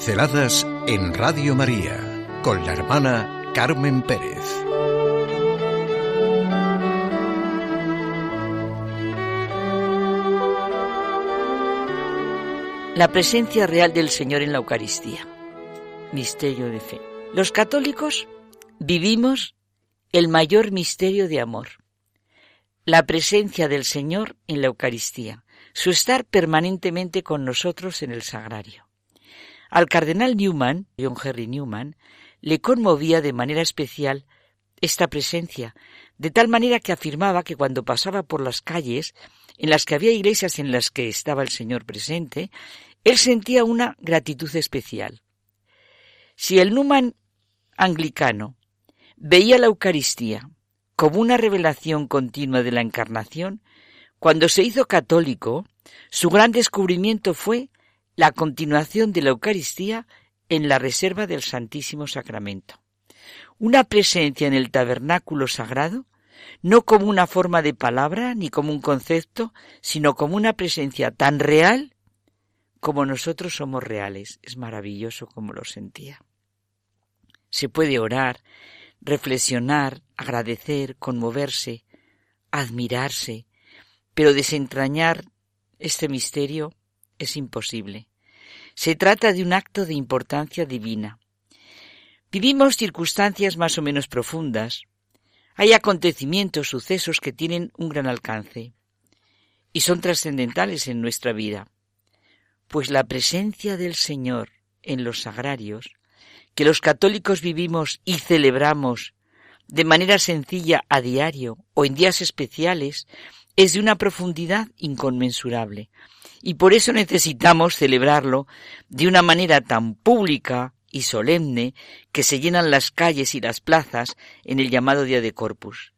Pinceladas en Radio María con la hermana Carmen Pérez. La presencia real del Señor en la Eucaristía. Misterio de fe. Los católicos vivimos el mayor misterio de amor. La presencia del Señor en la Eucaristía, su estar permanentemente con nosotros en el sagrario. Al cardenal Newman, John Henry Newman, le conmovía de manera especial esta presencia, de tal manera que afirmaba que cuando pasaba por las calles en las que había iglesias en las que estaba el Señor presente, él sentía una gratitud especial. Si el Newman anglicano veía la Eucaristía como una revelación continua de la Encarnación, cuando se hizo católico, su gran descubrimiento fue la continuación de la Eucaristía en la reserva del Santísimo Sacramento. Una presencia en el tabernáculo sagrado, no como una forma de palabra ni como un concepto, sino como una presencia tan real como nosotros somos reales. Es maravilloso como lo sentía. Se puede orar, reflexionar, agradecer, conmoverse, admirarse, pero desentrañar este misterio es imposible. Se trata de un acto de importancia divina. Vivimos circunstancias más o menos profundas. Hay acontecimientos, sucesos que tienen un gran alcance y son trascendentales en nuestra vida. Pues la presencia del Señor en los sagrarios, que los católicos vivimos y celebramos de manera sencilla a diario o en días especiales, es de una profundidad inconmensurable y por eso necesitamos celebrarlo de una manera tan pública y solemne que se llenan las calles y las plazas en el llamado Día de Corpus.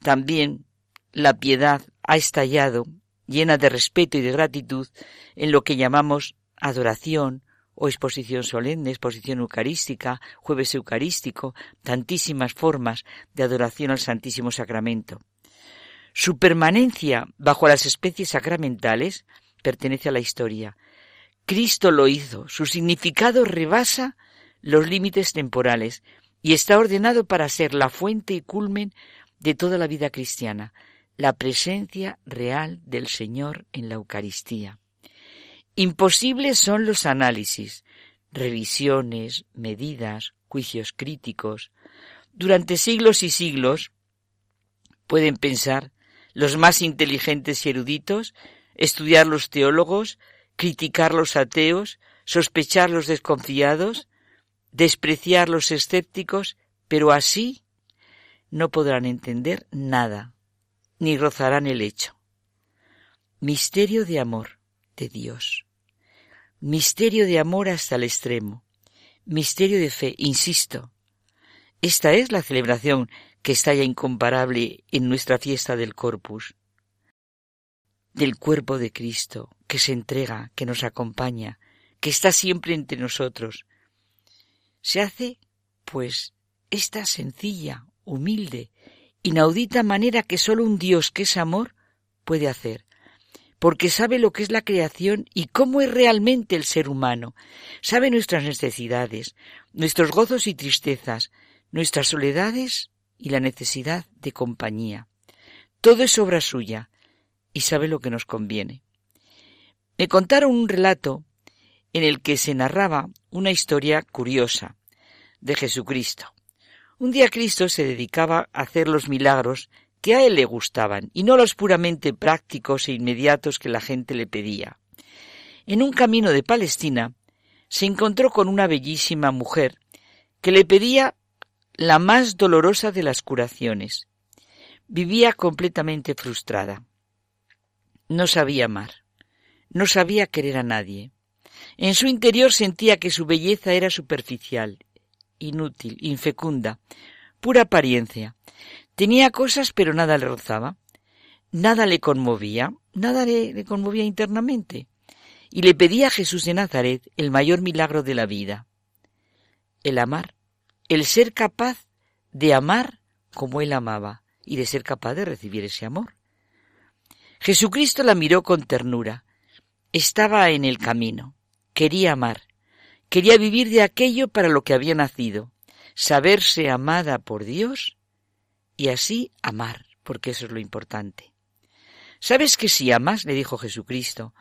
También la piedad ha estallado, llena de respeto y de gratitud, en lo que llamamos adoración o exposición solemne, exposición eucarística, jueves eucarístico, tantísimas formas de adoración al Santísimo Sacramento. Su permanencia bajo las especies sacramentales pertenece a la historia. Cristo lo hizo, su significado rebasa los límites temporales y está ordenado para ser la fuente y culmen de toda la vida cristiana, la presencia real del Señor en la Eucaristía. Imposibles son los análisis, revisiones, medidas, juicios críticos. Durante siglos y siglos pueden pensar los más inteligentes y eruditos estudiar los teólogos, criticar los ateos, sospechar los desconfiados, despreciar los escépticos, pero así no podrán entender nada, ni rozarán el hecho. Misterio de amor de Dios. Misterio de amor hasta el extremo. Misterio de fe, insisto. Esta es la celebración que está ya incomparable en nuestra fiesta del Corpus del cuerpo de Cristo, que se entrega, que nos acompaña, que está siempre entre nosotros. Se hace, pues, esta sencilla, humilde, inaudita manera que sólo un Dios que es amor puede hacer, porque sabe lo que es la creación y cómo es realmente el ser humano, sabe nuestras necesidades, nuestros gozos y tristezas, nuestras soledades y la necesidad de compañía. Todo es obra suya, y sabe lo que nos conviene. Me contaron un relato en el que se narraba una historia curiosa de Jesucristo. Un día Cristo se dedicaba a hacer los milagros que a él le gustaban y no los puramente prácticos e inmediatos que la gente le pedía. En un camino de Palestina se encontró con una bellísima mujer que le pedía la más dolorosa de las curaciones. Vivía completamente frustrada. No sabía amar, no sabía querer a nadie. En su interior sentía que su belleza era superficial, inútil, infecunda, pura apariencia. Tenía cosas pero nada le rozaba, nada le conmovía, nada le, le, conmovía internamente. Y le pedía a Jesús de Nazaret el mayor milagro de la vida, el amar, el ser capaz de amar como él amaba y de ser capaz de recibir ese amor. Jesucristo la miró con ternura. Estaba en el camino. Quería amar. Quería vivir de aquello para lo que había nacido, saberse amada por Dios y así amar, porque eso es lo importante. ¿Sabes que si amas, le dijo Jesucristo,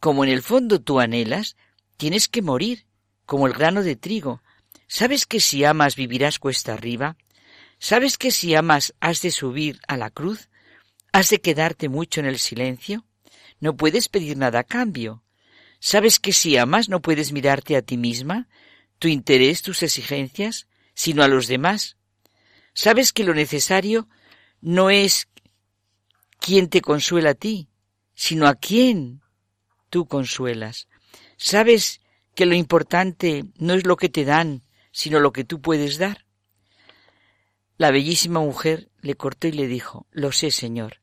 como en el fondo tú anhelas, tienes que morir, como el grano de trigo. ¿Sabes que si amas vivirás cuesta arriba? ¿Sabes que si amas has de subir a la cruz? ¿Has de quedarte mucho en el silencio? No puedes pedir nada a cambio. ¿Sabes que si amas no puedes mirarte a ti misma, tu interés, tus exigencias, sino a los demás? ¿Sabes que lo necesario no es quién te consuela a ti, sino a quién tú consuelas? ¿Sabes que lo importante no es lo que te dan, sino lo que tú puedes dar? La bellísima mujer le cortó y le dijo, Lo sé, Señor,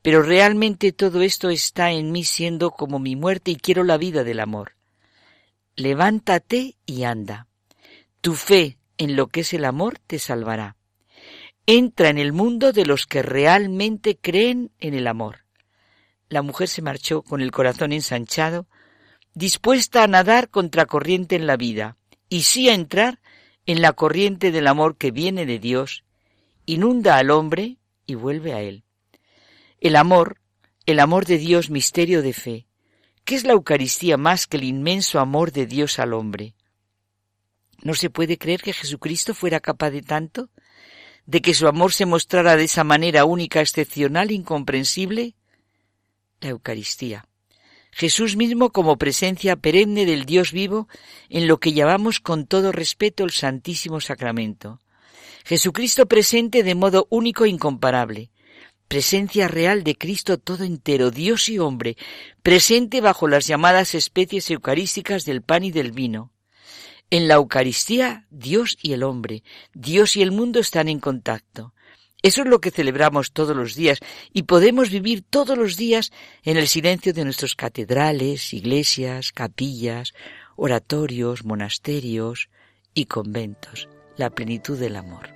pero realmente todo esto está en mí siendo como mi muerte y quiero la vida del amor. Levántate y anda. Tu fe en lo que es el amor te salvará. Entra en el mundo de los que realmente creen en el amor. La mujer se marchó con el corazón ensanchado, dispuesta a nadar contracorriente en la vida, y sí a entrar en la corriente del amor que viene de Dios, inunda al hombre y vuelve a él. El amor, el amor de Dios, misterio de fe. ¿Qué es la Eucaristía más que el inmenso amor de Dios al hombre? ¿No se puede creer que Jesucristo fuera capaz de tanto? ¿De que su amor se mostrara de esa manera única, excepcional, incomprensible? La Eucaristía. Jesús mismo como presencia perenne del Dios vivo en lo que llamamos con todo respeto el Santísimo Sacramento. Jesucristo presente de modo único e incomparable presencia real de Cristo todo entero, Dios y hombre, presente bajo las llamadas especies eucarísticas del pan y del vino. En la Eucaristía, Dios y el hombre, Dios y el mundo están en contacto. Eso es lo que celebramos todos los días y podemos vivir todos los días en el silencio de nuestras catedrales, iglesias, capillas, oratorios, monasterios y conventos, la plenitud del amor.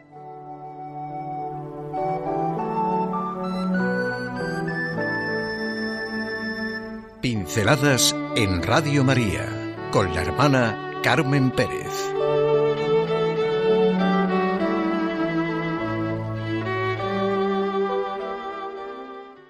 Pinceladas en Radio María con la hermana Carmen Pérez.